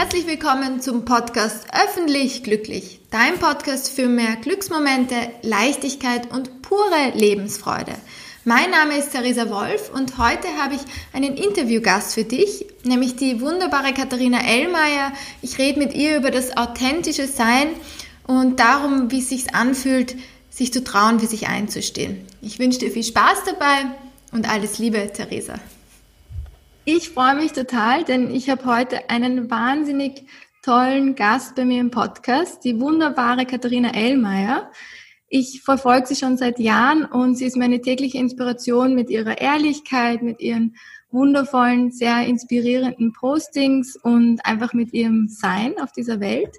herzlich willkommen zum Podcast Öffentlich Glücklich, dein Podcast für mehr Glücksmomente, Leichtigkeit und pure Lebensfreude. Mein Name ist Theresa Wolf und heute habe ich einen Interviewgast für dich, nämlich die wunderbare Katharina Ellmeier. Ich rede mit ihr über das authentische Sein und darum, wie es sich anfühlt, sich zu trauen, für sich einzustehen. Ich wünsche dir viel Spaß dabei und alles Liebe, Theresa. Ich freue mich total, denn ich habe heute einen wahnsinnig tollen Gast bei mir im Podcast, die wunderbare Katharina Ellmeier. Ich verfolge sie schon seit Jahren und sie ist meine tägliche Inspiration mit ihrer Ehrlichkeit, mit ihren wundervollen, sehr inspirierenden Postings und einfach mit ihrem Sein auf dieser Welt.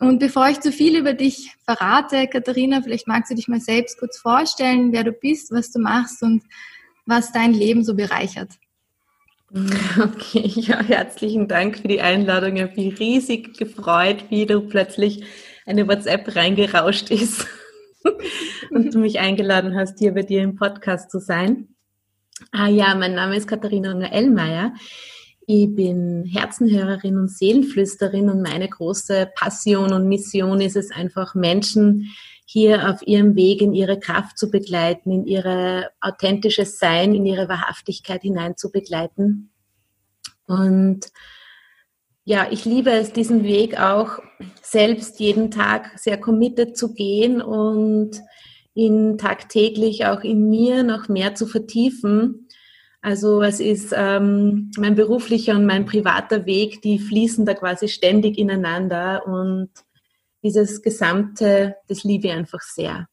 Und bevor ich zu viel über dich verrate, Katharina, vielleicht magst du dich mal selbst kurz vorstellen, wer du bist, was du machst und was dein Leben so bereichert. Okay, ja, herzlichen Dank für die Einladung. Ich habe mich riesig gefreut, wie du plötzlich eine WhatsApp reingerauscht ist und du mich eingeladen hast, hier bei dir im Podcast zu sein. Ah ja, mein Name ist Katharina Ellmeier. Ich bin Herzenhörerin und Seelenflüsterin und meine große Passion und Mission ist es einfach, Menschen hier auf ihrem Weg in ihre Kraft zu begleiten, in ihre authentisches Sein, in ihre Wahrhaftigkeit hinein zu begleiten. Und ja, ich liebe es, diesen Weg auch selbst jeden Tag sehr committed zu gehen und ihn tagtäglich auch in mir noch mehr zu vertiefen. Also es ist ähm, mein beruflicher und mein privater Weg, die fließen da quasi ständig ineinander und dieses Gesamte, das liebe ich einfach sehr.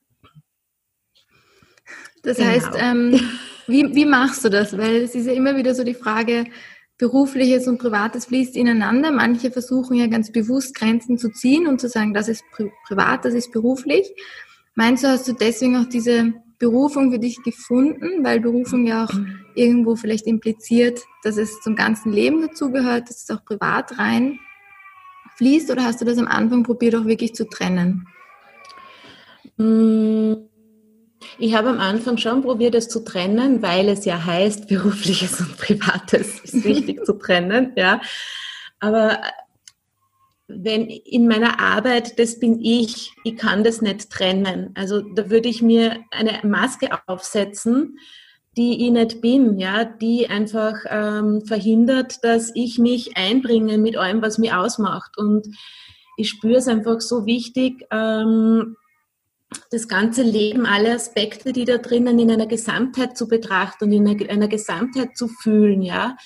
Das genau. heißt, ähm, wie, wie machst du das? Weil es ist ja immer wieder so die Frage, Berufliches und Privates fließt ineinander. Manche versuchen ja ganz bewusst Grenzen zu ziehen und zu sagen, das ist pri privat, das ist beruflich. Meinst du, hast du deswegen auch diese Berufung für dich gefunden, weil Berufung ja auch irgendwo vielleicht impliziert, dass es zum ganzen Leben dazugehört, dass es auch privat rein fließt oder hast du das am Anfang probiert, auch wirklich zu trennen? Mm, ich habe am Anfang schon probiert, es zu trennen, weil es ja heißt, berufliches und privates ist wichtig zu trennen, ja. Aber äh, wenn in meiner Arbeit, das bin ich, ich kann das nicht trennen. Also da würde ich mir eine Maske aufsetzen die ich nicht bin, ja, die einfach ähm, verhindert, dass ich mich einbringe mit allem, was mich ausmacht. Und ich spüre es einfach so wichtig, ähm, das ganze Leben, alle Aspekte, die da drinnen in einer Gesamtheit zu betrachten und in einer, einer Gesamtheit zu fühlen, ja.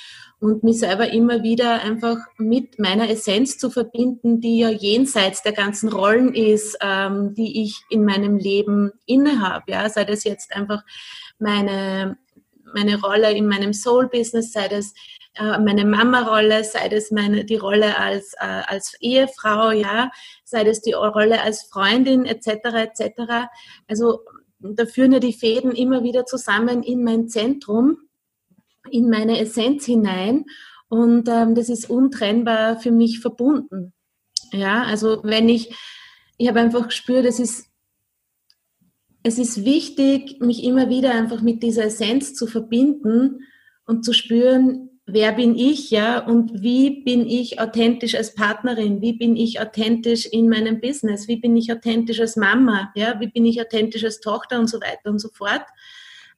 Und mich selber immer wieder einfach mit meiner Essenz zu verbinden, die ja jenseits der ganzen Rollen ist, ähm, die ich in meinem Leben innehabe, ja. Sei das jetzt einfach meine, meine Rolle in meinem Soul-Business, sei das äh, meine Mama-Rolle, sei das meine, die Rolle als, äh, als Ehefrau, ja, sei das die Rolle als Freundin, etc., etc. Also da führen ja die Fäden immer wieder zusammen in mein Zentrum, in meine Essenz hinein und ähm, das ist untrennbar für mich verbunden. Ja, also wenn ich, ich habe einfach gespürt, es ist es ist wichtig, mich immer wieder einfach mit dieser Essenz zu verbinden und zu spüren, wer bin ich, ja, und wie bin ich authentisch als Partnerin, wie bin ich authentisch in meinem Business, wie bin ich authentisch als Mama, ja, wie bin ich authentisch als Tochter und so weiter und so fort.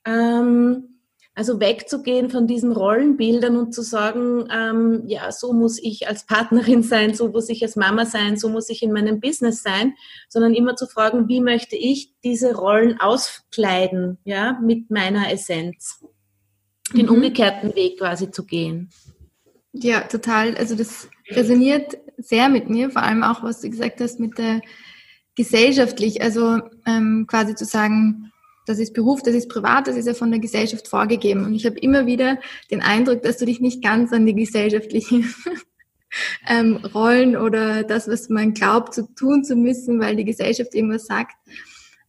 Ähm, also wegzugehen von diesen Rollenbildern und zu sagen, ähm, ja, so muss ich als Partnerin sein, so muss ich als Mama sein, so muss ich in meinem Business sein, sondern immer zu fragen, wie möchte ich diese Rollen auskleiden, ja, mit meiner Essenz. Den mhm. umgekehrten Weg quasi zu gehen. Ja, total. Also das resoniert sehr mit mir, vor allem auch, was du gesagt hast mit der gesellschaftlich, also ähm, quasi zu sagen, das ist Beruf, das ist privat, das ist ja von der Gesellschaft vorgegeben. Und ich habe immer wieder den Eindruck, dass du dich nicht ganz an die gesellschaftlichen ähm, Rollen oder das, was man glaubt, zu tun zu müssen, weil die Gesellschaft irgendwas sagt,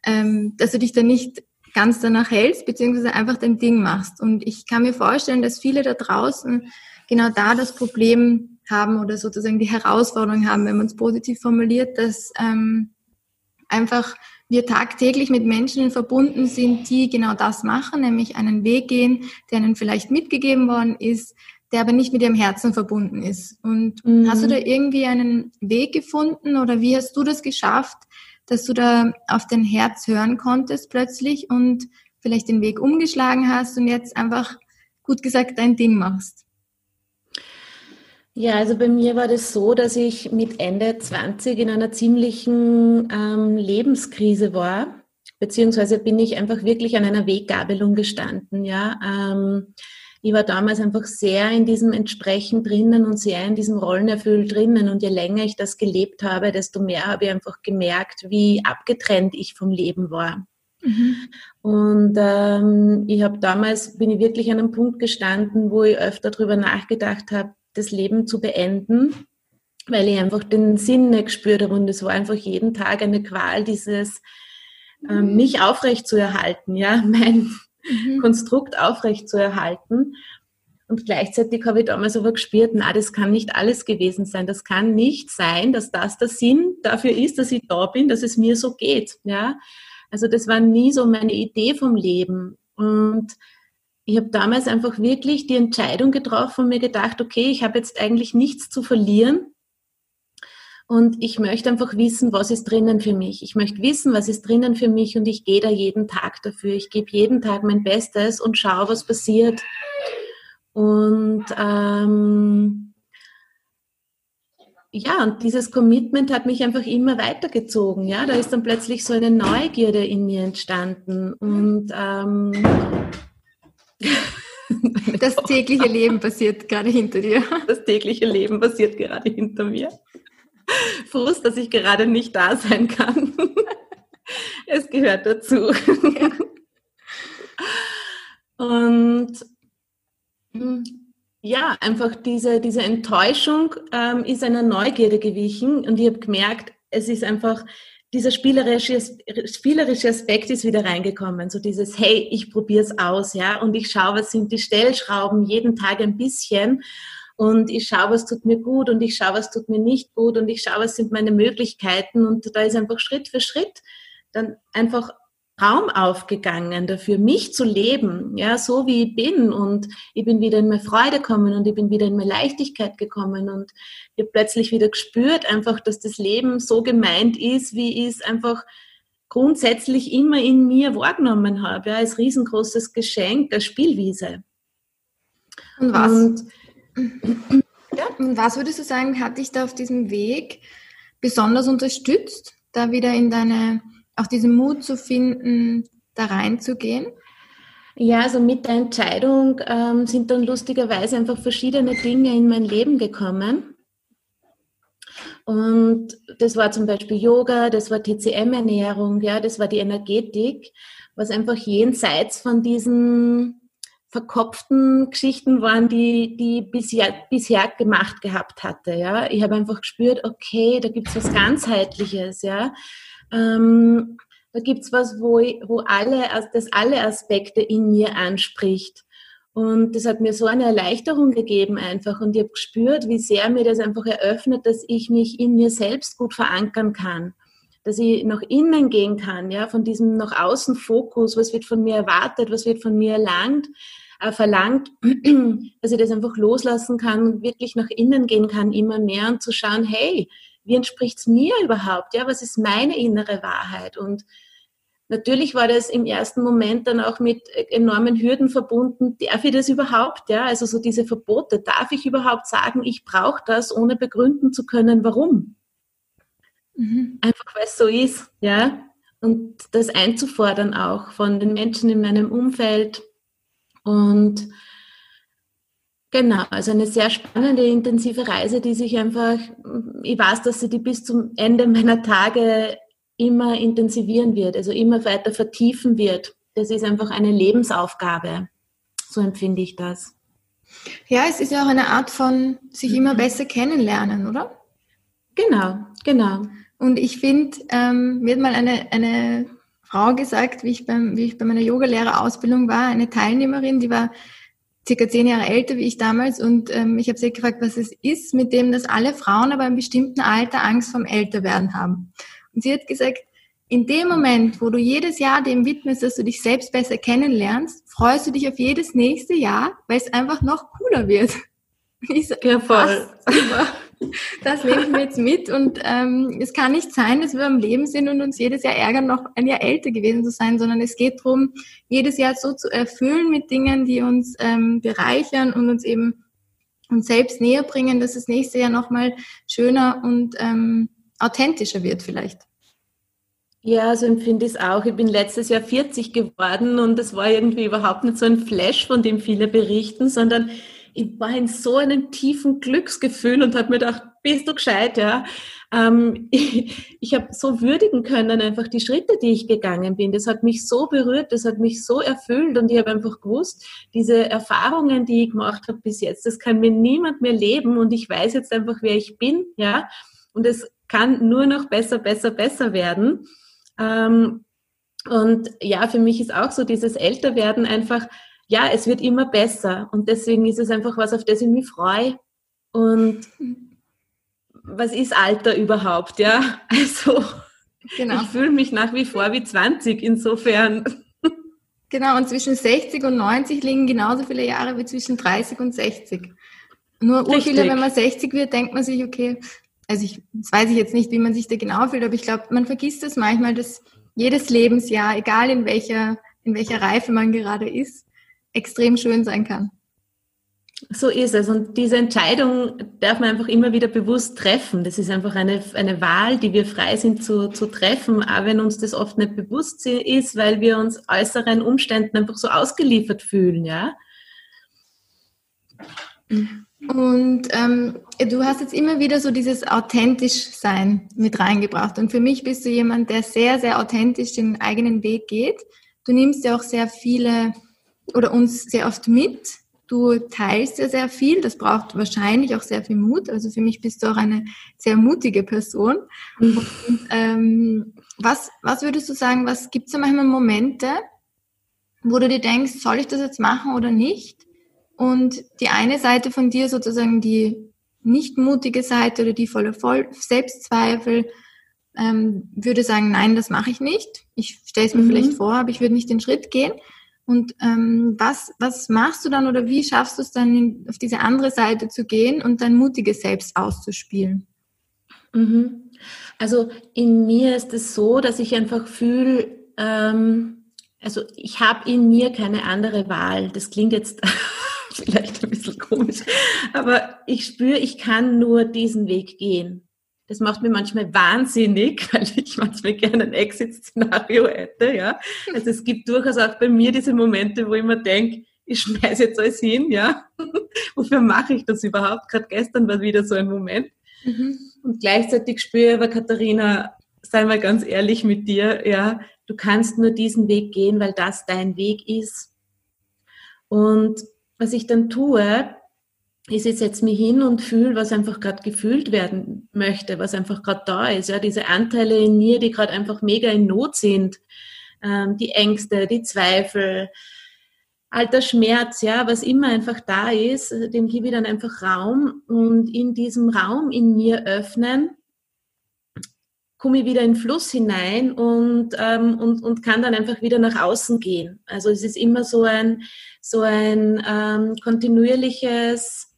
ähm, dass du dich da nicht ganz danach hältst, beziehungsweise einfach dein Ding machst. Und ich kann mir vorstellen, dass viele da draußen genau da das Problem haben oder sozusagen die Herausforderung haben, wenn man es positiv formuliert, dass ähm, einfach wir tagtäglich mit Menschen verbunden sind, die genau das machen, nämlich einen Weg gehen, der ihnen vielleicht mitgegeben worden ist, der aber nicht mit ihrem Herzen verbunden ist. Und mhm. hast du da irgendwie einen Weg gefunden oder wie hast du das geschafft, dass du da auf dein Herz hören konntest plötzlich und vielleicht den Weg umgeschlagen hast und jetzt einfach gut gesagt dein Ding machst? Ja, also bei mir war das so, dass ich mit Ende 20 in einer ziemlichen ähm, Lebenskrise war, beziehungsweise bin ich einfach wirklich an einer Weggabelung gestanden. Ja, ähm, ich war damals einfach sehr in diesem Entsprechen drinnen und sehr in diesem Rollenerfüll drinnen. Und je länger ich das gelebt habe, desto mehr habe ich einfach gemerkt, wie abgetrennt ich vom Leben war. Mhm. Und ähm, ich habe damals, bin ich wirklich an einem Punkt gestanden, wo ich öfter darüber nachgedacht habe, das Leben zu beenden, weil ich einfach den Sinn nicht gespürt habe und es war einfach jeden Tag eine Qual, dieses mhm. mich aufrecht zu erhalten, ja, mein mhm. Konstrukt aufrecht zu erhalten. Und gleichzeitig habe ich damals aber gespürt, na, das kann nicht alles gewesen sein. Das kann nicht sein, dass das der Sinn dafür ist, dass ich da bin, dass es mir so geht, ja. Also das war nie so meine Idee vom Leben. Und ich habe damals einfach wirklich die Entscheidung getroffen und mir gedacht, okay, ich habe jetzt eigentlich nichts zu verlieren. Und ich möchte einfach wissen, was ist drinnen für mich. Ich möchte wissen, was ist drinnen für mich und ich gehe da jeden Tag dafür. Ich gebe jeden Tag mein Bestes und schaue, was passiert. Und ähm, ja, und dieses Commitment hat mich einfach immer weitergezogen. Ja, da ist dann plötzlich so eine Neugierde in mir entstanden und ähm, das tägliche Leben passiert gerade hinter dir. Das tägliche Leben passiert gerade hinter mir. Frust, dass ich gerade nicht da sein kann. Es gehört dazu. Ja. Und hm, ja, einfach diese, diese Enttäuschung ähm, ist einer Neugierde gewichen und ich habe gemerkt, es ist einfach dieser spielerische, spielerische Aspekt ist wieder reingekommen. So dieses, hey, ich probiere es aus, ja, und ich schaue, was sind die Stellschrauben, jeden Tag ein bisschen. Und ich schaue, was tut mir gut und ich schaue, was tut mir nicht gut und ich schaue, was sind meine Möglichkeiten. Und da ist einfach Schritt für Schritt dann einfach Raum aufgegangen dafür, mich zu leben, ja, so wie ich bin. Und ich bin wieder in meine Freude gekommen und ich bin wieder in meine Leichtigkeit gekommen und ich habe plötzlich wieder gespürt, einfach, dass das Leben so gemeint ist, wie ich es einfach grundsätzlich immer in mir wahrgenommen habe, ja, als riesengroßes Geschenk, als Spielwiese. Und was? Und, ja. und was würdest du sagen, hat dich da auf diesem Weg besonders unterstützt, da wieder in deine auch diesen Mut zu finden, da reinzugehen? Ja, also mit der Entscheidung ähm, sind dann lustigerweise einfach verschiedene Dinge in mein Leben gekommen. Und das war zum Beispiel Yoga, das war TCM-Ernährung, ja, das war die Energetik, was einfach jenseits von diesen verkopften Geschichten waren, die die bisher, bisher gemacht gehabt hatte. Ja, ich habe einfach gespürt, okay, da gibt es was ganzheitliches, ja. Ähm, da gibt's was, wo, ich, wo alle, das alle Aspekte in mir anspricht. Und das hat mir so eine Erleichterung gegeben einfach. Und ich habe gespürt, wie sehr mir das einfach eröffnet, dass ich mich in mir selbst gut verankern kann. Dass ich nach innen gehen kann, ja, von diesem nach außen Fokus, was wird von mir erwartet, was wird von mir erlangt, äh, verlangt, dass ich das einfach loslassen kann, wirklich nach innen gehen kann, immer mehr und zu schauen, hey, wie entspricht es mir überhaupt? Ja, was ist meine innere Wahrheit? Und natürlich war das im ersten Moment dann auch mit enormen Hürden verbunden. Darf ich das überhaupt? Ja, also so diese Verbote. Darf ich überhaupt sagen, ich brauche das, ohne begründen zu können, warum? Mhm. Einfach weil es so ist, ja. Und das einzufordern auch von den Menschen in meinem Umfeld und Genau, also eine sehr spannende, intensive Reise, die sich einfach, ich weiß, dass sie die bis zum Ende meiner Tage immer intensivieren wird, also immer weiter vertiefen wird. Das ist einfach eine Lebensaufgabe. So empfinde ich das. Ja, es ist ja auch eine Art von sich immer besser kennenlernen, oder? Genau, genau. Und ich finde, ähm, mir hat mal eine, eine Frau gesagt, wie ich, beim, wie ich bei meiner Yogalehrerausbildung war, eine Teilnehmerin, die war circa zehn Jahre älter wie ich damals und ähm, ich habe sie gefragt, was es ist, mit dem, dass alle Frauen aber im bestimmten Alter Angst vom Älterwerden haben. Und sie hat gesagt, in dem Moment, wo du jedes Jahr dem widmest, dass du dich selbst besser kennenlernst, freust du dich auf jedes nächste Jahr, weil es einfach noch cooler wird. So, ja, voll. Das nehmen wir jetzt mit und ähm, es kann nicht sein, dass wir am Leben sind und uns jedes Jahr ärgern, noch ein Jahr älter gewesen zu sein, sondern es geht darum, jedes Jahr so zu erfüllen mit Dingen, die uns ähm, bereichern und uns eben uns selbst näher bringen, dass das nächste Jahr nochmal schöner und ähm, authentischer wird vielleicht. Ja, so empfinde ich es auch. Ich bin letztes Jahr 40 geworden und es war irgendwie überhaupt nicht so ein Flash, von dem viele berichten, sondern ich war in so einem tiefen Glücksgefühl und habe mir gedacht, bist du gescheit, ja. Ähm, ich ich habe so würdigen können, einfach die Schritte, die ich gegangen bin. Das hat mich so berührt, das hat mich so erfüllt und ich habe einfach gewusst, diese Erfahrungen, die ich gemacht habe bis jetzt, das kann mir niemand mehr leben und ich weiß jetzt einfach, wer ich bin, ja. Und es kann nur noch besser, besser, besser werden. Ähm, und ja, für mich ist auch so dieses Älterwerden einfach, ja, es wird immer besser. Und deswegen ist es einfach was, auf das ich mich freue. Und was ist Alter überhaupt, ja? Also, genau. ich fühle mich nach wie vor wie 20, insofern. Genau, und zwischen 60 und 90 liegen genauso viele Jahre wie zwischen 30 und 60. Nur viele, wenn man 60 wird, denkt man sich, okay, also ich, das weiß ich jetzt nicht, wie man sich da genau fühlt, aber ich glaube, man vergisst das manchmal, dass jedes Lebensjahr, egal in welcher, in welcher Reife man gerade ist, extrem schön sein kann. So ist es. Und diese Entscheidung darf man einfach immer wieder bewusst treffen. Das ist einfach eine, eine Wahl, die wir frei sind zu, zu treffen, auch wenn uns das oft nicht bewusst ist, weil wir uns äußeren Umständen einfach so ausgeliefert fühlen, ja. Und ähm, du hast jetzt immer wieder so dieses authentisch Sein mit reingebracht. Und für mich bist du jemand, der sehr, sehr authentisch den eigenen Weg geht. Du nimmst ja auch sehr viele oder uns sehr oft mit. Du teilst ja sehr viel. Das braucht wahrscheinlich auch sehr viel Mut. Also für mich bist du auch eine sehr mutige Person. Und, ähm, was, was würdest du sagen, was gibt es da manchmal Momente, wo du dir denkst, soll ich das jetzt machen oder nicht? Und die eine Seite von dir sozusagen die nicht mutige Seite oder die voller Selbstzweifel ähm, würde sagen, nein, das mache ich nicht. Ich stelle es mir mhm. vielleicht vor, aber ich würde nicht den Schritt gehen. Und ähm, was, was machst du dann oder wie schaffst du es dann, in, auf diese andere Seite zu gehen und dein mutiges Selbst auszuspielen? Mhm. Also in mir ist es so, dass ich einfach fühle, ähm, also ich habe in mir keine andere Wahl. Das klingt jetzt vielleicht ein bisschen komisch, aber ich spüre, ich kann nur diesen Weg gehen. Das macht mir manchmal wahnsinnig, weil ich manchmal gerne ein Exit-Szenario hätte, ja. Also es gibt durchaus auch bei mir diese Momente, wo ich mir denke, ich schmeiße jetzt alles hin, ja. Wofür mache ich das überhaupt? Gerade gestern war wieder so ein Moment. Mhm. Und gleichzeitig spüre ich aber, Katharina, sei mal ganz ehrlich mit dir, ja, du kannst nur diesen Weg gehen, weil das dein Weg ist. Und was ich dann tue, ist, ich setze mich hin und fühle, was einfach gerade gefühlt werden möchte, was einfach gerade da ist. Ja, diese Anteile in mir, die gerade einfach mega in Not sind, ähm, die Ängste, die Zweifel, alter Schmerz, ja, was immer einfach da ist, dem gebe ich dann einfach Raum und in diesem Raum in mir öffnen, komme ich wieder in den Fluss hinein und, ähm, und, und kann dann einfach wieder nach außen gehen. Also es ist immer so ein, so ein ähm, kontinuierliches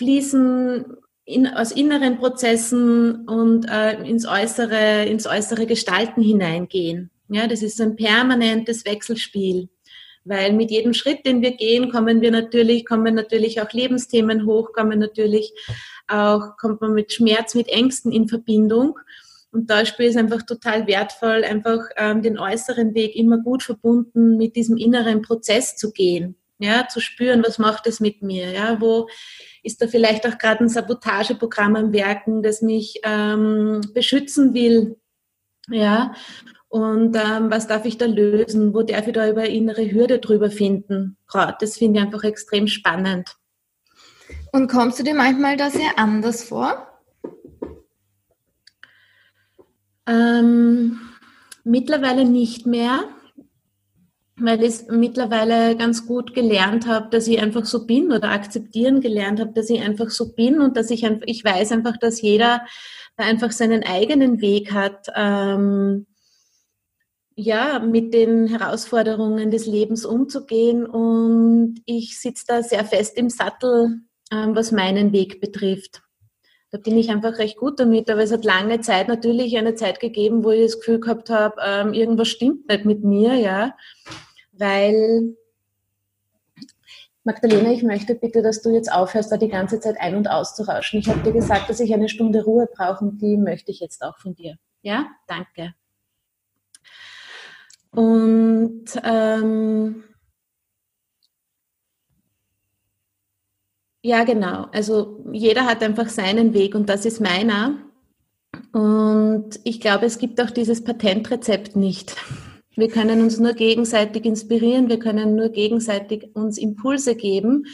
fließen in, aus inneren Prozessen und äh, ins äußere, ins äußere Gestalten hineingehen. Ja, das ist ein permanentes Wechselspiel. Weil mit jedem Schritt, den wir gehen, kommen wir natürlich, kommen natürlich auch Lebensthemen hoch, kommen natürlich auch, kommt man mit Schmerz, mit Ängsten in Verbindung. Und da spielt es einfach total wertvoll, einfach ähm, den äußeren Weg immer gut verbunden mit diesem inneren Prozess zu gehen. Ja, zu spüren, was macht es mit mir? Ja, wo ist da vielleicht auch gerade ein Sabotageprogramm am Werken, das mich ähm, beschützen will? Ja, und ähm, was darf ich da lösen? Wo darf ich da über innere Hürde drüber finden? Das finde ich einfach extrem spannend. Und kommst du dir manchmal da sehr anders vor? Ähm, mittlerweile nicht mehr weil ich mittlerweile ganz gut gelernt habe, dass ich einfach so bin oder akzeptieren gelernt habe, dass ich einfach so bin und dass ich einfach, ich weiß einfach, dass jeder einfach seinen eigenen Weg hat, ähm, ja, mit den Herausforderungen des Lebens umzugehen und ich sitze da sehr fest im Sattel ähm, was meinen Weg betrifft. Da bin ich einfach recht gut damit, aber es hat lange Zeit natürlich eine Zeit gegeben, wo ich das Gefühl gehabt habe, ähm, irgendwas stimmt nicht mit mir, ja, weil Magdalena, ich möchte bitte, dass du jetzt aufhörst, da die ganze Zeit ein- und auszurauschen. Ich habe dir gesagt, dass ich eine Stunde Ruhe brauche und die möchte ich jetzt auch von dir. Ja, danke. Und ähm, ja, genau. Also jeder hat einfach seinen Weg und das ist meiner. Und ich glaube, es gibt auch dieses Patentrezept nicht. Wir können uns nur gegenseitig inspirieren, wir können nur gegenseitig uns Impulse geben.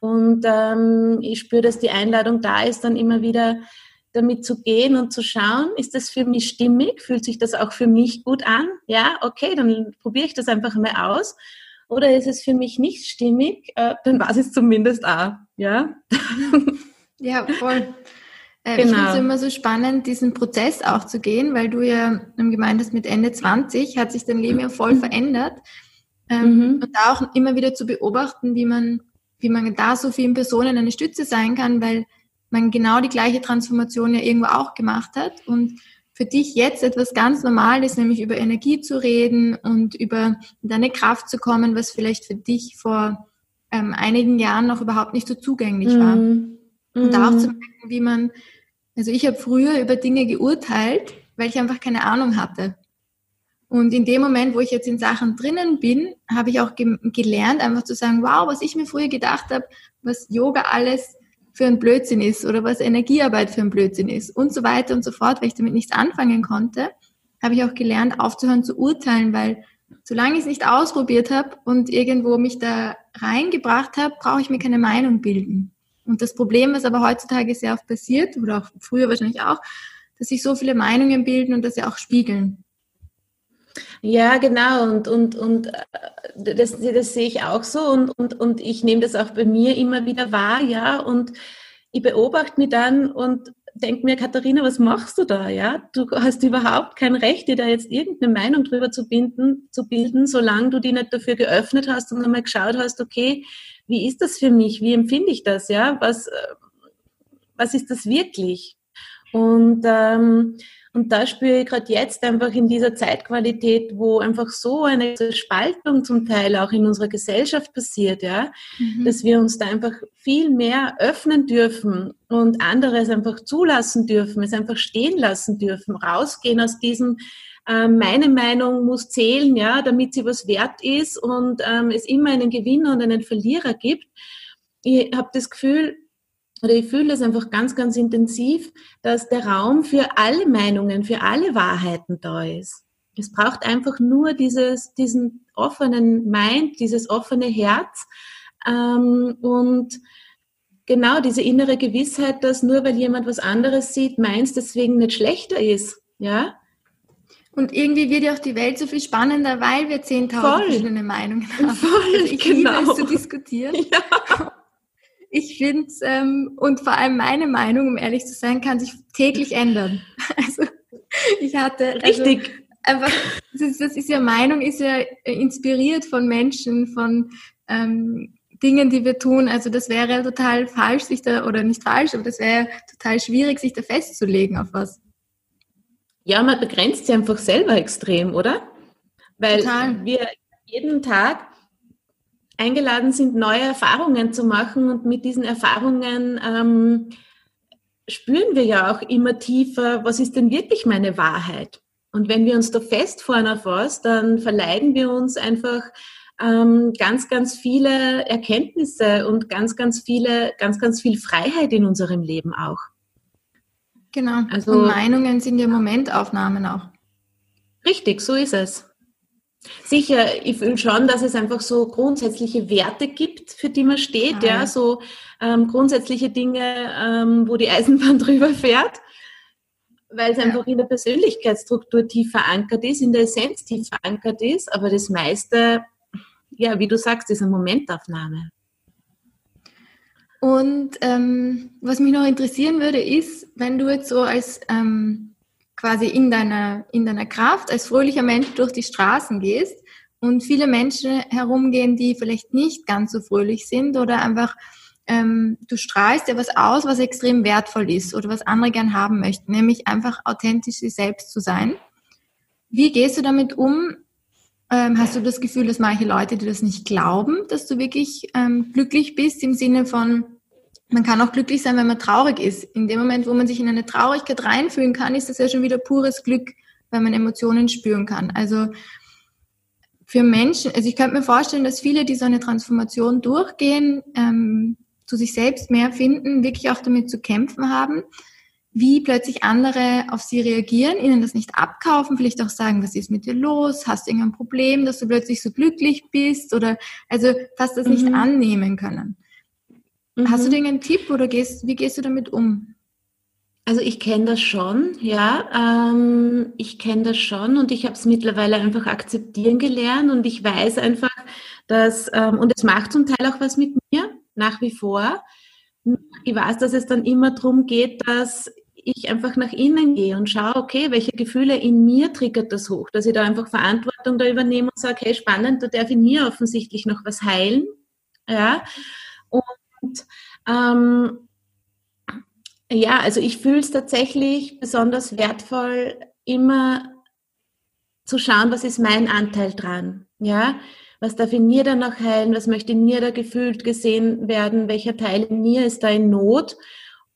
Und ähm, ich spüre, dass die Einladung da ist, dann immer wieder damit zu gehen und zu schauen, ist das für mich stimmig? Fühlt sich das auch für mich gut an? Ja, okay, dann probiere ich das einfach mal aus. Oder ist es für mich nicht stimmig? Äh, dann war es zumindest auch. Ja, ja voll. Äh, genau. Ich finde es immer so spannend, diesen Prozess auch zu gehen, weil du ja gemeint hast, mit Ende 20 hat sich dein Leben ja voll verändert. Ähm, mhm. Und da auch immer wieder zu beobachten, wie man, wie man da so vielen Personen eine Stütze sein kann, weil man genau die gleiche Transformation ja irgendwo auch gemacht hat und für dich jetzt etwas ganz normal ist, nämlich über Energie zu reden und über deine Kraft zu kommen, was vielleicht für dich vor ähm, einigen Jahren noch überhaupt nicht so zugänglich war. Mm. Und da auch zu mhm. merken, wie man, also ich habe früher über Dinge geurteilt, weil ich einfach keine Ahnung hatte. Und in dem Moment, wo ich jetzt in Sachen drinnen bin, habe ich auch ge gelernt, einfach zu sagen, wow, was ich mir früher gedacht habe, was Yoga alles für ein Blödsinn ist oder was Energiearbeit für ein Blödsinn ist und so weiter und so fort, weil ich damit nichts anfangen konnte, habe ich auch gelernt, aufzuhören zu urteilen, weil solange ich es nicht ausprobiert habe und irgendwo mich da reingebracht habe, brauche ich mir keine Meinung bilden. Und das Problem, was aber heutzutage sehr oft passiert, oder auch früher wahrscheinlich auch, dass sich so viele Meinungen bilden und das ja auch spiegeln. Ja, genau. Und, und, und äh, das, das sehe ich auch so. Und, und, und ich nehme das auch bei mir immer wieder wahr, ja. Und ich beobachte mich dann und denke mir, Katharina, was machst du da? Ja, du hast überhaupt kein Recht, dir da jetzt irgendeine Meinung drüber zu binden, zu bilden, solange du die nicht dafür geöffnet hast und einmal geschaut hast, okay, wie ist das für mich? Wie empfinde ich das? Ja, was, äh, was ist das wirklich? Und ähm, und da spüre ich gerade jetzt einfach in dieser Zeitqualität, wo einfach so eine Spaltung zum Teil auch in unserer Gesellschaft passiert, ja, mhm. dass wir uns da einfach viel mehr öffnen dürfen und anderes einfach zulassen dürfen, es einfach stehen lassen dürfen, rausgehen aus diesem ähm, meine Meinung muss zählen, ja, damit sie was wert ist und ähm, es immer einen Gewinner und einen Verlierer gibt. Ich habe das Gefühl, oder ich fühle das einfach ganz, ganz intensiv, dass der Raum für alle Meinungen, für alle Wahrheiten da ist. Es braucht einfach nur dieses, diesen offenen Mind, dieses offene Herz ähm, und genau diese innere Gewissheit, dass nur weil jemand was anderes sieht, meins deswegen nicht schlechter ist. Ja, und irgendwie wird ja auch die Welt so viel spannender, weil wir 10.000 verschiedene Meinungen haben. Voll, also ich genau. liebe es zu diskutieren. Ja. Ich finde es, ähm, und vor allem meine Meinung, um ehrlich zu sein, kann sich täglich ändern. Also ich hatte also richtig einfach, das ist, das ist ja Meinung, ist ja inspiriert von Menschen, von ähm, Dingen, die wir tun. Also das wäre total falsch, sich da, oder nicht falsch, aber das wäre total schwierig, sich da festzulegen auf was. Ja, man begrenzt sich einfach selber extrem, oder? Weil total. wir jeden Tag eingeladen sind, neue Erfahrungen zu machen und mit diesen Erfahrungen ähm, spüren wir ja auch immer tiefer, was ist denn wirklich meine Wahrheit? Und wenn wir uns da festfahren auf was, dann verleiden wir uns einfach ähm, ganz, ganz viele Erkenntnisse und ganz, ganz viele, ganz, ganz viel Freiheit in unserem Leben auch. Genau. Also und Meinungen sind ja Momentaufnahmen auch. Richtig, so ist es. Sicher, ich fühle schon, dass es einfach so grundsätzliche Werte gibt, für die man steht, ah, ja. ja, so ähm, grundsätzliche Dinge, ähm, wo die Eisenbahn drüber fährt, weil es ja. einfach in der Persönlichkeitsstruktur tief verankert ist, in der Essenz tief verankert ist, aber das meiste, ja, wie du sagst, ist eine Momentaufnahme. Und ähm, was mich noch interessieren würde, ist, wenn du jetzt so als ähm, quasi in deiner, in deiner Kraft als fröhlicher Mensch durch die Straßen gehst und viele Menschen herumgehen, die vielleicht nicht ganz so fröhlich sind oder einfach ähm, du strahlst ja was aus, was extrem wertvoll ist oder was andere gern haben möchten, nämlich einfach authentisch sie selbst zu sein. Wie gehst du damit um? Ähm, hast du das Gefühl, dass manche Leute dir das nicht glauben, dass du wirklich ähm, glücklich bist im Sinne von, man kann auch glücklich sein, wenn man traurig ist. In dem Moment, wo man sich in eine Traurigkeit reinfühlen kann, ist das ja schon wieder pures Glück, wenn man Emotionen spüren kann. Also für Menschen, also ich könnte mir vorstellen, dass viele, die so eine Transformation durchgehen, ähm, zu sich selbst mehr finden, wirklich auch damit zu kämpfen haben, wie plötzlich andere auf sie reagieren, ihnen das nicht abkaufen, vielleicht auch sagen, was ist mit dir los, hast du irgendein Problem, dass du plötzlich so glücklich bist oder also fast das mhm. nicht annehmen können. Mhm. Hast du mhm. irgendeinen Tipp oder gehst, wie gehst du damit um? Also ich kenne das schon, ja. Ähm, ich kenne das schon und ich habe es mittlerweile einfach akzeptieren gelernt und ich weiß einfach, dass, ähm, und es macht zum Teil auch was mit mir, nach wie vor. Ich weiß, dass es dann immer darum geht, dass ich einfach nach innen gehe und schaue, okay, welche Gefühle in mir triggert das hoch, dass ich da einfach Verantwortung da übernehme und sage, hey, spannend, da darf in mir offensichtlich noch was heilen. Ja. Und ähm, ja, also ich fühle es tatsächlich besonders wertvoll, immer zu schauen, was ist mein Anteil dran. Ja, was darf in mir dann noch heilen, was möchte in mir da gefühlt gesehen werden, welcher Teil in mir ist da in Not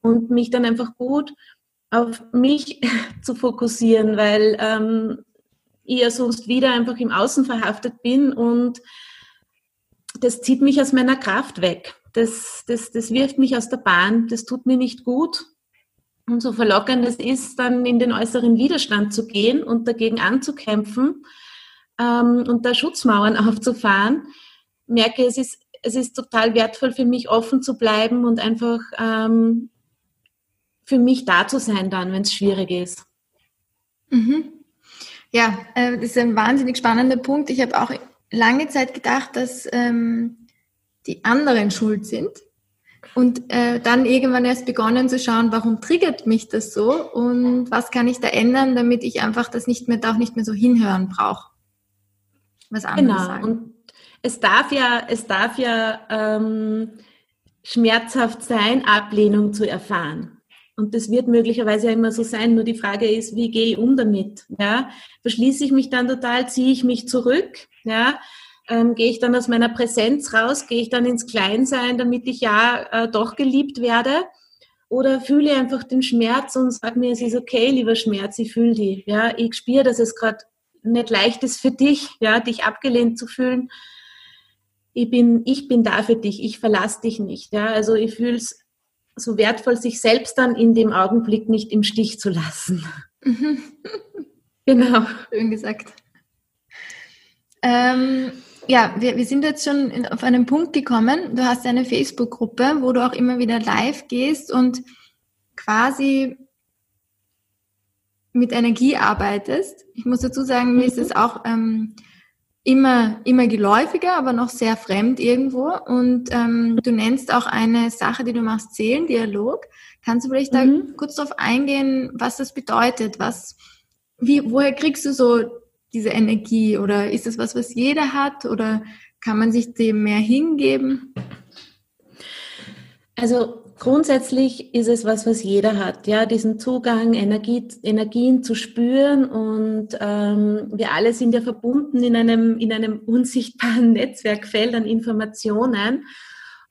und mich dann einfach gut auf mich zu fokussieren, weil ähm, ich ja sonst wieder einfach im Außen verhaftet bin und das zieht mich aus meiner Kraft weg. Das, das, das wirft mich aus der Bahn, das tut mir nicht gut. Und so verlockend es ist, dann in den äußeren Widerstand zu gehen und dagegen anzukämpfen, ähm, und da Schutzmauern aufzufahren, merke, es ist, es ist total wertvoll für mich, offen zu bleiben und einfach ähm, für mich da zu sein dann, wenn es schwierig ist. Mhm. Ja, äh, das ist ein wahnsinnig spannender Punkt. Ich habe auch lange Zeit gedacht, dass ähm, die anderen schuld sind. Und äh, dann irgendwann erst begonnen zu schauen, warum triggert mich das so und was kann ich da ändern, damit ich einfach das nicht mehr, da auch nicht mehr so hinhören brauche was anderes genau. sagen. Und es darf ja, es darf ja ähm, schmerzhaft sein, Ablehnung zu erfahren. Und das wird möglicherweise ja immer so sein. Nur die Frage ist, wie gehe ich um damit? Ja, verschließe ich mich dann total, ziehe ich mich zurück? Ja, ähm, gehe ich dann aus meiner Präsenz raus? Gehe ich dann ins Kleinsein, damit ich ja äh, doch geliebt werde? Oder fühle einfach den Schmerz und sage mir, es ist okay, lieber Schmerz, ich fühle die. Ja, ich spüre, dass es gerade nicht leicht ist für dich, ja, dich abgelehnt zu fühlen. Ich bin, ich bin da für dich, ich verlasse dich nicht. Ja. Also ich fühle es so wertvoll, sich selbst dann in dem Augenblick nicht im Stich zu lassen. Mhm. genau. Schön gesagt. Ähm, ja, wir, wir sind jetzt schon in, auf einen Punkt gekommen. Du hast eine Facebook-Gruppe, wo du auch immer wieder live gehst und quasi mit Energie arbeitest. Ich muss dazu sagen, mir ist mhm. es auch ähm, immer, immer geläufiger, aber noch sehr fremd irgendwo. Und ähm, du nennst auch eine Sache, die du machst, Seelendialog. Kannst du vielleicht mhm. da kurz darauf eingehen, was das bedeutet? Was, wie, woher kriegst du so diese Energie? Oder ist das was, was jeder hat? Oder kann man sich dem mehr hingeben? Also Grundsätzlich ist es was, was jeder hat, ja, diesen Zugang, Energie, Energien zu spüren und ähm, wir alle sind ja verbunden in einem, in einem unsichtbaren Netzwerkfeld an Informationen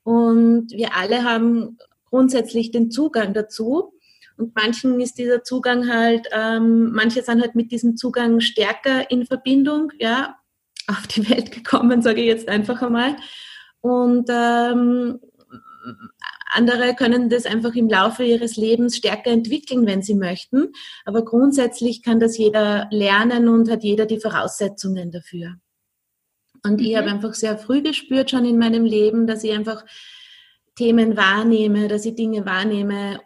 und wir alle haben grundsätzlich den Zugang dazu und manchen ist dieser Zugang halt, ähm, manche sind halt mit diesem Zugang stärker in Verbindung, ja, auf die Welt gekommen, sage ich jetzt einfach einmal und ähm, andere können das einfach im Laufe ihres Lebens stärker entwickeln, wenn sie möchten. Aber grundsätzlich kann das jeder lernen und hat jeder die Voraussetzungen dafür. Und mhm. ich habe einfach sehr früh gespürt schon in meinem Leben, dass ich einfach Themen wahrnehme, dass ich Dinge wahrnehme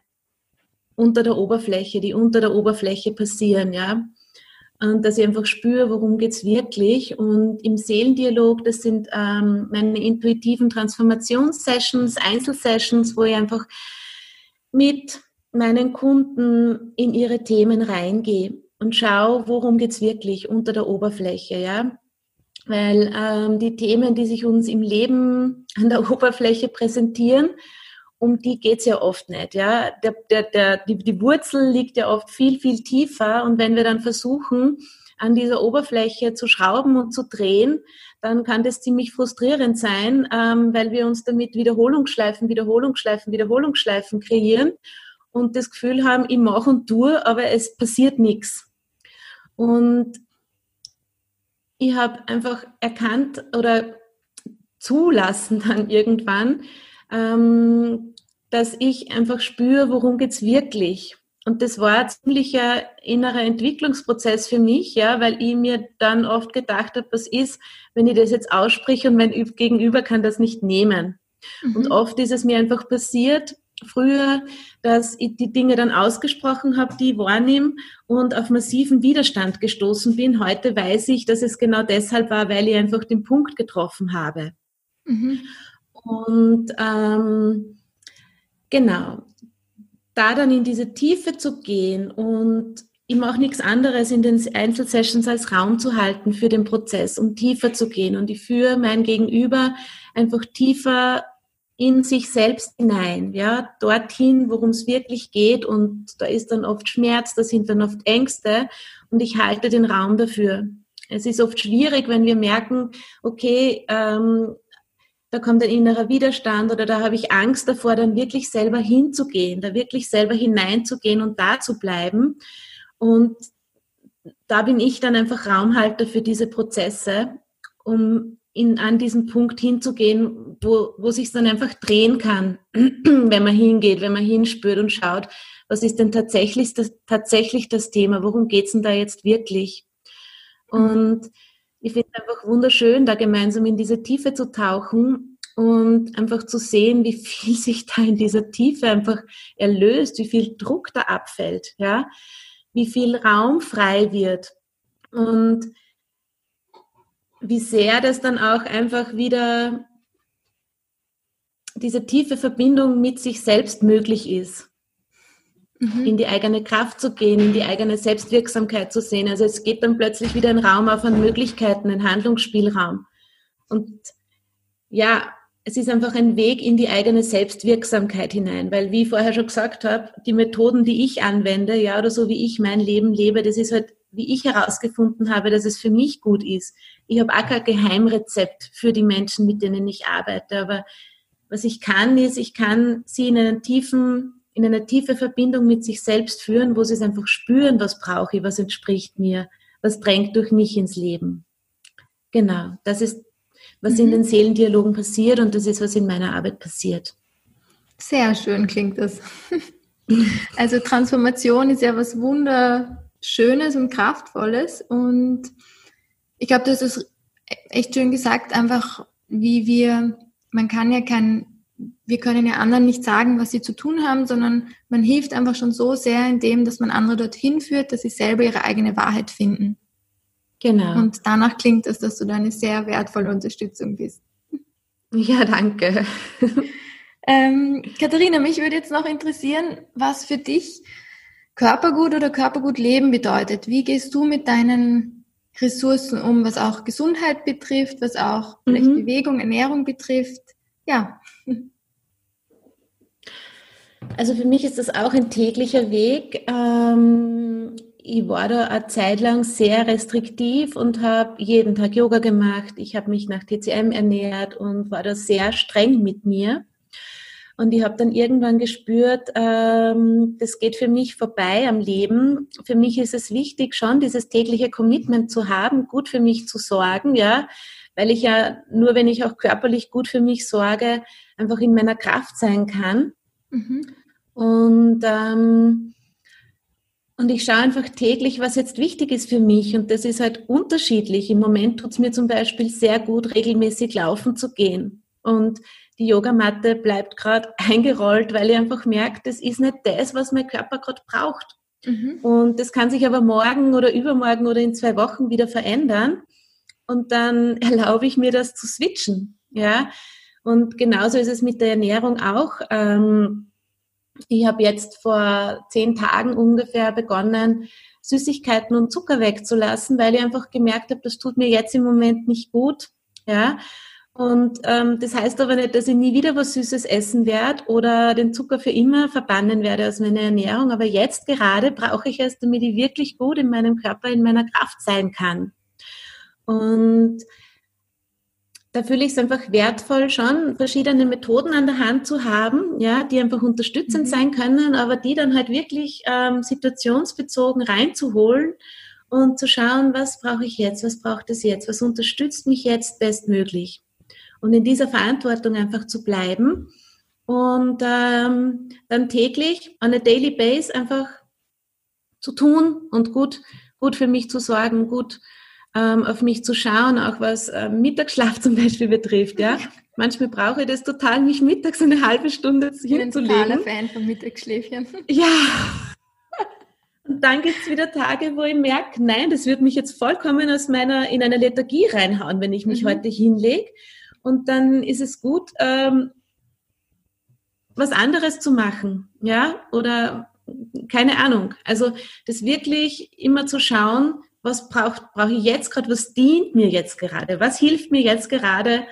unter der Oberfläche, die unter der Oberfläche passieren, ja und dass ich einfach spüre, worum geht's wirklich. Und im Seelendialog, das sind ähm, meine intuitiven Transformationssessions, Einzelsessions, wo ich einfach mit meinen Kunden in ihre Themen reingehe und schaue, worum geht's wirklich unter der Oberfläche, ja. Weil ähm, die Themen, die sich uns im Leben an der Oberfläche präsentieren, um die geht's ja oft nicht. Ja? Der, der, der, die, die Wurzel liegt ja oft viel, viel tiefer. Und wenn wir dann versuchen, an dieser Oberfläche zu schrauben und zu drehen, dann kann das ziemlich frustrierend sein, ähm, weil wir uns damit Wiederholungsschleifen, Wiederholungsschleifen, Wiederholungsschleifen kreieren und das Gefühl haben, ich mache und tue, aber es passiert nichts. Und ich habe einfach erkannt oder zulassen dann irgendwann, ähm, dass ich einfach spüre, worum geht's wirklich. Und das war ein ziemlicher innerer Entwicklungsprozess für mich, ja, weil ich mir dann oft gedacht habe, was ist, wenn ich das jetzt ausspreche und mein Gegenüber kann das nicht nehmen. Mhm. Und oft ist es mir einfach passiert, früher, dass ich die Dinge dann ausgesprochen habe, die ich wahrnehme und auf massiven Widerstand gestoßen bin. Heute weiß ich, dass es genau deshalb war, weil ich einfach den Punkt getroffen habe. Mhm. Und ähm, genau, da dann in diese Tiefe zu gehen und ich mache nichts anderes in den Einzelsessions als Raum zu halten für den Prozess, um tiefer zu gehen. Und ich führe mein Gegenüber einfach tiefer in sich selbst hinein, ja, dorthin, worum es wirklich geht. Und da ist dann oft Schmerz, da sind dann oft Ängste und ich halte den Raum dafür. Es ist oft schwierig, wenn wir merken, okay, ähm, da kommt ein innerer Widerstand oder da habe ich Angst davor, dann wirklich selber hinzugehen, da wirklich selber hineinzugehen und da zu bleiben. Und da bin ich dann einfach Raumhalter für diese Prozesse, um in, an diesen Punkt hinzugehen, wo, wo sich dann einfach drehen kann, wenn man hingeht, wenn man hinspürt und schaut, was ist denn tatsächlich das, tatsächlich das Thema, worum geht's denn da jetzt wirklich? Und ich finde es einfach wunderschön, da gemeinsam in diese Tiefe zu tauchen und einfach zu sehen, wie viel sich da in dieser Tiefe einfach erlöst, wie viel Druck da abfällt, ja, wie viel Raum frei wird und wie sehr das dann auch einfach wieder diese tiefe Verbindung mit sich selbst möglich ist mhm. in die eigene Kraft zu gehen, in die eigene Selbstwirksamkeit zu sehen. Also es geht dann plötzlich wieder ein Raum auf an Möglichkeiten, ein Handlungsspielraum. Und ja, es ist einfach ein Weg in die eigene Selbstwirksamkeit hinein, weil wie ich vorher schon gesagt habe, die Methoden, die ich anwende, ja, oder so wie ich mein Leben lebe, das ist halt, wie ich herausgefunden habe, dass es für mich gut ist. Ich habe auch kein Geheimrezept für die Menschen, mit denen ich arbeite, aber was ich kann, ist, ich kann sie in einen tiefen in eine tiefe Verbindung mit sich selbst führen, wo sie es einfach spüren, was brauche ich, was entspricht mir, was drängt durch mich ins Leben. Genau, das ist, was mhm. in den Seelendialogen passiert und das ist, was in meiner Arbeit passiert. Sehr schön klingt das. Also Transformation ist ja was wunderschönes und kraftvolles und ich glaube, das ist echt schön gesagt, einfach wie wir, man kann ja kein wir können ja anderen nicht sagen, was sie zu tun haben, sondern man hilft einfach schon so sehr in dem, dass man andere dorthin führt, dass sie selber ihre eigene Wahrheit finden. Genau. Und danach klingt es, dass du da eine sehr wertvolle Unterstützung bist. Ja, danke. ähm, Katharina, mich würde jetzt noch interessieren, was für dich Körpergut oder Körpergut leben bedeutet. Wie gehst du mit deinen Ressourcen um, was auch Gesundheit betrifft, was auch vielleicht mhm. Bewegung, Ernährung betrifft? Ja. Also für mich ist das auch ein täglicher Weg. Ähm, ich war da eine Zeit lang sehr restriktiv und habe jeden Tag Yoga gemacht. Ich habe mich nach TCM ernährt und war da sehr streng mit mir. Und ich habe dann irgendwann gespürt, ähm, das geht für mich vorbei am Leben. Für mich ist es wichtig, schon dieses tägliche Commitment zu haben, gut für mich zu sorgen, ja, weil ich ja nur, wenn ich auch körperlich gut für mich sorge, einfach in meiner Kraft sein kann. Mhm. Und, ähm, und ich schaue einfach täglich, was jetzt wichtig ist für mich. Und das ist halt unterschiedlich. Im Moment tut es mir zum Beispiel sehr gut, regelmäßig laufen zu gehen. Und die Yogamatte bleibt gerade eingerollt, weil ich einfach merke, das ist nicht das, was mein Körper gerade braucht. Mhm. Und das kann sich aber morgen oder übermorgen oder in zwei Wochen wieder verändern. Und dann erlaube ich mir das zu switchen. Ja. Und genauso ist es mit der Ernährung auch. Ähm, ich habe jetzt vor zehn Tagen ungefähr begonnen, Süßigkeiten und Zucker wegzulassen, weil ich einfach gemerkt habe, das tut mir jetzt im Moment nicht gut. Ja. Und ähm, das heißt aber nicht, dass ich nie wieder was Süßes essen werde oder den Zucker für immer verbannen werde aus meiner Ernährung. Aber jetzt gerade brauche ich es, damit ich wirklich gut in meinem Körper, in meiner Kraft sein kann. Und da fühle ich es einfach wertvoll, schon verschiedene Methoden an der Hand zu haben, ja, die einfach unterstützend mhm. sein können, aber die dann halt wirklich ähm, situationsbezogen reinzuholen und zu schauen, was brauche ich jetzt, was braucht es jetzt, was unterstützt mich jetzt bestmöglich. Und in dieser Verantwortung einfach zu bleiben und ähm, dann täglich on a daily base einfach zu tun und gut, gut für mich zu sorgen, gut ähm, auf mich zu schauen, auch was äh, Mittagsschlaf zum Beispiel betrifft. Ja? Manchmal brauche ich das total, mich mittags eine halbe Stunde hinzulegen. Ich bin ein Fan von Mittagsschläfchen. Ja. Und dann gibt es wieder Tage, wo ich merke, nein, das wird mich jetzt vollkommen aus meiner, in eine Lethargie reinhauen, wenn ich mich mhm. heute hinlege. Und dann ist es gut, ähm, was anderes zu machen, ja, oder keine Ahnung. Also das wirklich immer zu schauen, was braucht, brauche ich jetzt gerade, was dient mir jetzt gerade, was hilft mir jetzt gerade,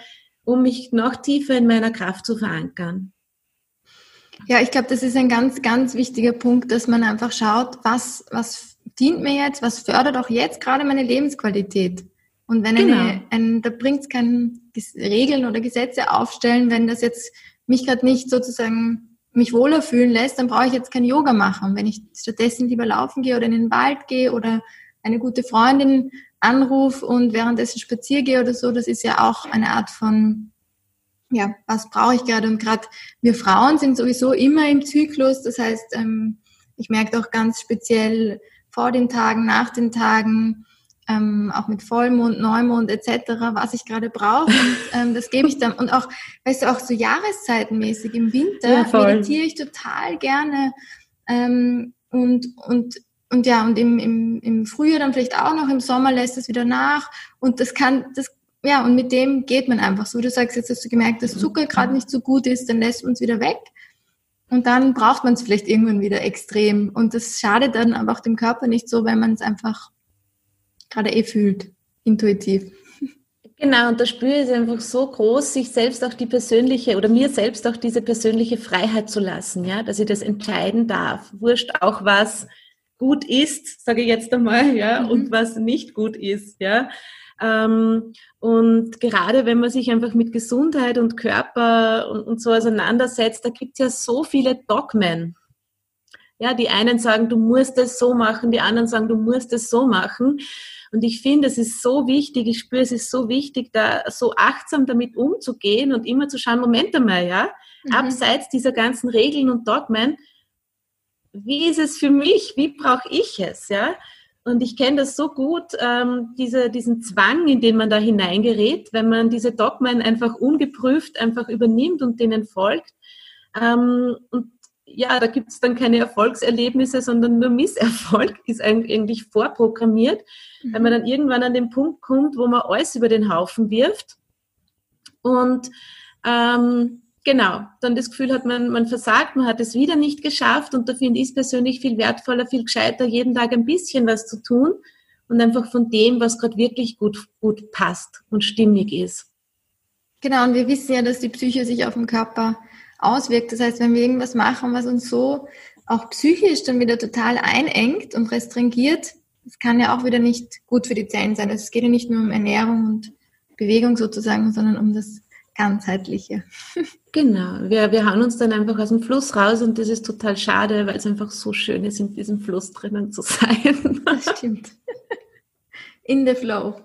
um mich noch tiefer in meiner Kraft zu verankern. Ja, ich glaube, das ist ein ganz, ganz wichtiger Punkt, dass man einfach schaut, was, was dient mir jetzt, was fördert auch jetzt gerade meine Lebensqualität. Und wenn genau. eine, ein, da bringt es keine Regeln oder Gesetze aufstellen, wenn das jetzt mich gerade nicht sozusagen mich wohler fühlen lässt, dann brauche ich jetzt kein Yoga machen. Wenn ich stattdessen lieber laufen gehe oder in den Wald gehe oder eine gute Freundin anrufe und währenddessen spazier gehe oder so, das ist ja auch eine Art von, ja, was brauche ich gerade? Und gerade wir Frauen sind sowieso immer im Zyklus. Das heißt, ähm, ich merke auch ganz speziell vor den Tagen, nach den Tagen, ähm, auch mit Vollmond, Neumond etc., was ich gerade brauche. Und ähm, das gebe ich dann. Und auch, weißt du, auch so jahreszeitenmäßig im Winter ja, meditiere ich total gerne. Ähm, und, und und ja, und im, im, im Frühjahr dann vielleicht auch noch, im Sommer lässt es wieder nach. Und das kann, das, ja, und mit dem geht man einfach so. Du sagst jetzt, hast du gemerkt, dass Zucker gerade nicht so gut ist, dann lässt man es wieder weg. Und dann braucht man es vielleicht irgendwann wieder extrem. Und das schadet dann aber auch dem Körper nicht so, weil man es einfach gerade eh fühlt, intuitiv. Genau, und da spüre ich einfach so groß, sich selbst auch die persönliche oder mir selbst auch diese persönliche Freiheit zu lassen, ja, dass ich das entscheiden darf. Wurscht auch was gut ist, sage ich jetzt einmal, ja, mhm. und was nicht gut ist, ja. Ähm, und gerade wenn man sich einfach mit Gesundheit und Körper und, und so auseinandersetzt, da gibt es ja so viele Dogmen. Ja, die einen sagen, du musst es so machen, die anderen sagen, du musst es so machen. Und ich finde, es ist so wichtig, ich spüre, es ist so wichtig, da so achtsam damit umzugehen und immer zu schauen, Moment einmal, ja, mhm. abseits dieser ganzen Regeln und Dogmen, wie ist es für mich? Wie brauche ich es? Ja? Und ich kenne das so gut, ähm, diese, diesen Zwang, in den man da hineingerät, wenn man diese Dogmen einfach ungeprüft einfach übernimmt und denen folgt. Ähm, und ja, da gibt es dann keine Erfolgserlebnisse, sondern nur Misserfolg ist eigentlich vorprogrammiert, mhm. weil man dann irgendwann an den Punkt kommt, wo man alles über den Haufen wirft. Und ähm, genau, dann das Gefühl hat, man, man versagt, man hat es wieder nicht geschafft und da finde ich es persönlich viel wertvoller, viel gescheiter, jeden Tag ein bisschen was zu tun und einfach von dem, was gerade wirklich gut, gut passt und stimmig ist. Genau, und wir wissen ja, dass die Psyche sich auf den Körper auswirkt. Das heißt, wenn wir irgendwas machen, was uns so auch psychisch dann wieder total einengt und restringiert, das kann ja auch wieder nicht gut für die Zellen sein. Also es geht ja nicht nur um Ernährung und Bewegung sozusagen, sondern um das ganzheitliche. Genau, wir, wir hauen uns dann einfach aus dem Fluss raus und das ist total schade, weil es einfach so schön ist, in diesem Fluss drinnen zu sein. Das stimmt. In the flow.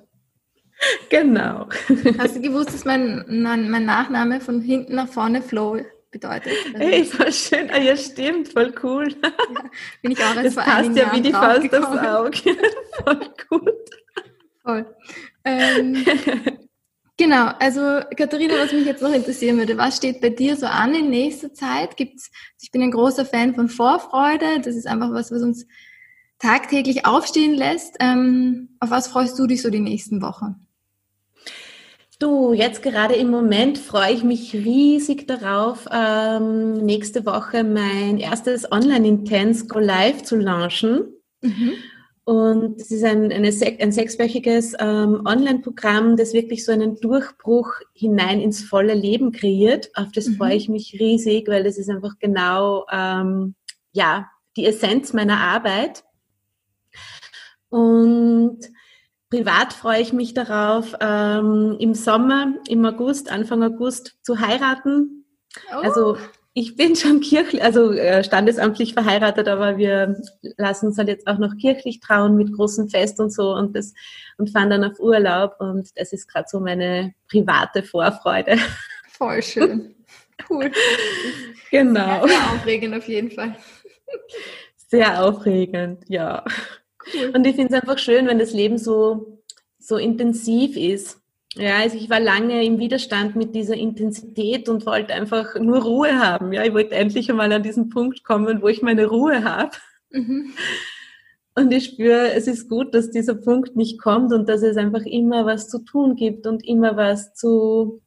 Genau. Hast du gewusst, dass mein, mein, mein Nachname von hinten nach vorne Flow bedeutet? Ey, voll schön. Ah, ja, stimmt, voll cool. Ja, bin ich auch als Das passt ja wie die Faust aufs Auge. voll gut. Voll. Ähm, Genau, also Katharina, was mich jetzt noch interessieren würde, was steht bei dir so an in nächster Zeit? Gibt's, ich bin ein großer Fan von Vorfreude, das ist einfach was, was uns tagtäglich aufstehen lässt. Ähm, auf was freust du dich so die nächsten Wochen? Du, jetzt gerade im Moment freue ich mich riesig darauf, ähm, nächste Woche mein erstes Online-Intense Go Live zu launchen. Mhm. Und es ist ein, eine, ein sechswöchiges ähm, Online-Programm, das wirklich so einen Durchbruch hinein ins volle Leben kreiert. Auf das mhm. freue ich mich riesig, weil das ist einfach genau ähm, ja die Essenz meiner Arbeit. Und privat freue ich mich darauf, ähm, im Sommer, im August, Anfang August zu heiraten. Oh. Also ich bin schon kirchlich, also äh, standesamtlich verheiratet, aber wir lassen uns halt jetzt auch noch kirchlich trauen mit großem Fest und so und das und fahren dann auf Urlaub und das ist gerade so meine private Vorfreude. Voll schön. Cool. Genau. Sehr aufregend auf jeden Fall. Sehr aufregend, ja. Cool. Und ich finde es einfach schön, wenn das Leben so, so intensiv ist. Ja, also ich war lange im Widerstand mit dieser Intensität und wollte einfach nur Ruhe haben. Ja, ich wollte endlich einmal an diesen Punkt kommen, wo ich meine Ruhe habe. Mhm. Und ich spüre, es ist gut, dass dieser Punkt nicht kommt und dass es einfach immer was zu tun gibt und immer was zu,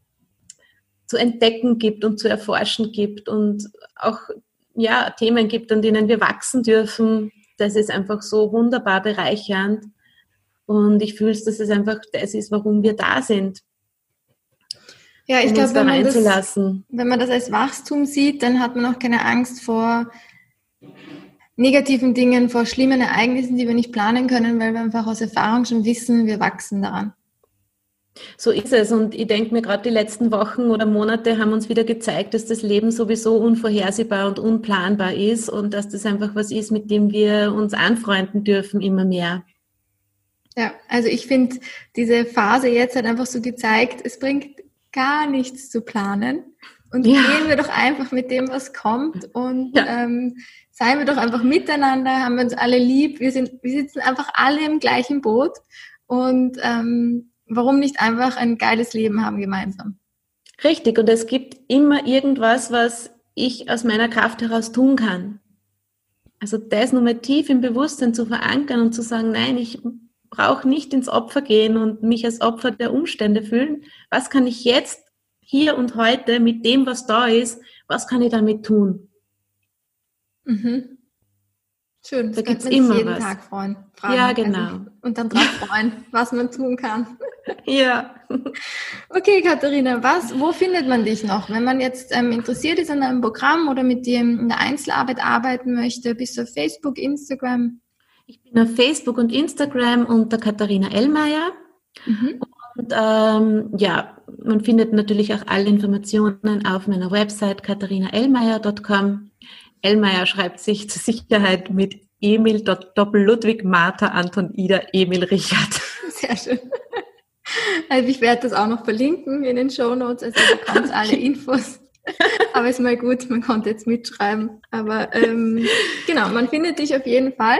zu entdecken gibt und zu erforschen gibt und auch ja, Themen gibt, an denen wir wachsen dürfen. Das ist einfach so wunderbar bereichernd. Und ich fühle, dass es einfach das ist, warum wir da sind. Ja, ich um glaube, wenn, man das, wenn man das als Wachstum sieht, dann hat man auch keine Angst vor negativen Dingen, vor schlimmen Ereignissen, die wir nicht planen können, weil wir einfach aus Erfahrung schon wissen, wir wachsen daran. So ist es. Und ich denke mir, gerade die letzten Wochen oder Monate haben uns wieder gezeigt, dass das Leben sowieso unvorhersehbar und unplanbar ist und dass das einfach was ist, mit dem wir uns anfreunden dürfen immer mehr. Ja, also ich finde, diese Phase jetzt hat einfach so gezeigt, es bringt gar nichts zu planen. Und ja. gehen wir doch einfach mit dem, was kommt und ja. ähm, seien wir doch einfach miteinander, haben wir uns alle lieb, wir, sind, wir sitzen einfach alle im gleichen Boot und ähm, warum nicht einfach ein geiles Leben haben gemeinsam? Richtig, und es gibt immer irgendwas, was ich aus meiner Kraft heraus tun kann. Also das nochmal tief im Bewusstsein zu verankern und zu sagen, nein, ich brauche nicht ins Opfer gehen und mich als Opfer der Umstände fühlen. Was kann ich jetzt, hier und heute, mit dem, was da ist, was kann ich damit tun? Mhm. Schön, da gibt es immer jeden was. Tag freuen. Fragen. Ja, genau. Also, und dann drauf freuen, was man tun kann. Ja. Okay, Katharina, was, wo findet man dich noch? Wenn man jetzt ähm, interessiert ist an einem Programm oder mit dir in der Einzelarbeit arbeiten möchte, bist du auf Facebook, Instagram? Ich bin auf Facebook und Instagram unter Katharina Ellmeier. Mhm. Und ähm, ja, man findet natürlich auch alle Informationen auf meiner Website katharinaellmeier.com. Ellmeier schreibt sich zur Sicherheit mit Emil Doppel Ludwig Martha Anton Ida Emil Richard. Sehr schön. Also ich werde das auch noch verlinken in den Show Notes, also ihr bekommt alle Infos. Aber ist mal gut, man konnte jetzt mitschreiben. Aber ähm, genau, man findet dich auf jeden Fall.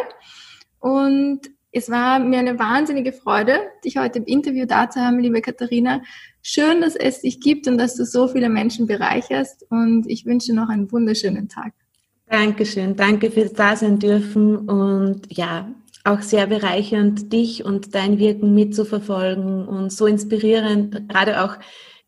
Und es war mir eine wahnsinnige Freude, dich heute im Interview da zu haben, liebe Katharina. Schön, dass es dich gibt und dass du so viele Menschen bereicherst. Und ich wünsche noch einen wunderschönen Tag. Dankeschön. Danke fürs Dasein dürfen und ja, auch sehr bereichernd, dich und dein Wirken mitzuverfolgen und so inspirierend, gerade auch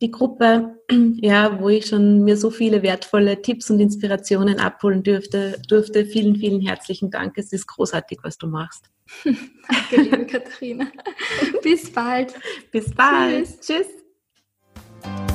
die Gruppe, ja, wo ich schon mir so viele wertvolle Tipps und Inspirationen abholen dürfte, durfte. Vielen, vielen herzlichen Dank. Es ist großartig, was du machst. Danke, liebe Katharina. Bis bald. Bis bald. Tschüss. Tschüss.